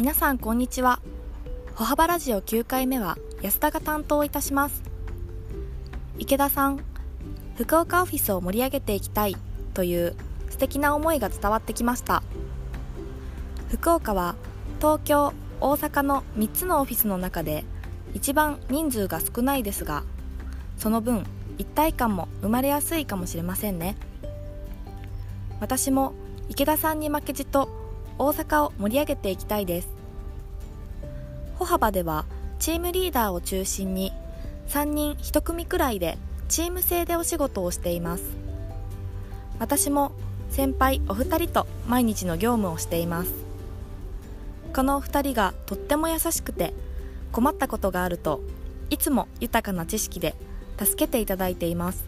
皆さんこんにちは。歩幅ラジオ9回目は安田が担当いたします。池田さん福岡オフィスを盛り上げていきたいという素敵な思いが伝わってきました。福岡は東京大阪の3つのオフィスの中で一番人数が少ないですがその分一体感も生まれやすいかもしれませんね。私も池田さんに負けじと大阪を盛り上げていきたいです。歩幅ではチームリーダーを中心に3人1組くらいでチーム制でお仕事をしています。私も先輩お二人と毎日の業務をしています。このお二人がとっても優しくて困ったことがあるといつも豊かな知識で助けていただいています。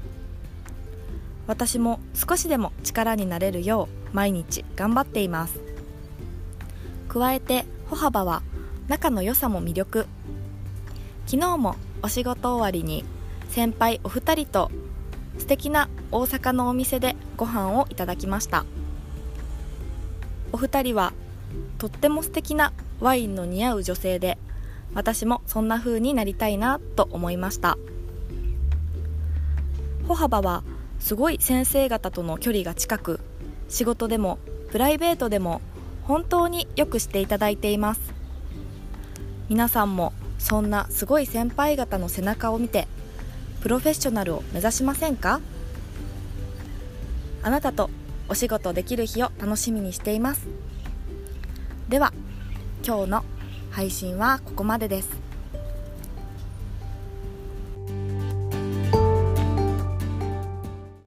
私も少しでも力になれるよう毎日頑張っています。加えて歩幅は仲の良さも魅力。昨日もお仕事終わりに先輩お二人と素敵な大阪のお店でご飯をいただきました。お二人はとっても素敵なワインの似合う女性で私もそんな風になりたいなと思いました。歩幅はすごい先生方との距離が近く仕事でもプライベートでも本当によくしていただいています。皆さんもそんなすごい先輩方の背中を見てプロフェッショナルを目指しませんか？あなたとお仕事できる日を楽しみにしています。では今日の配信はここまでです。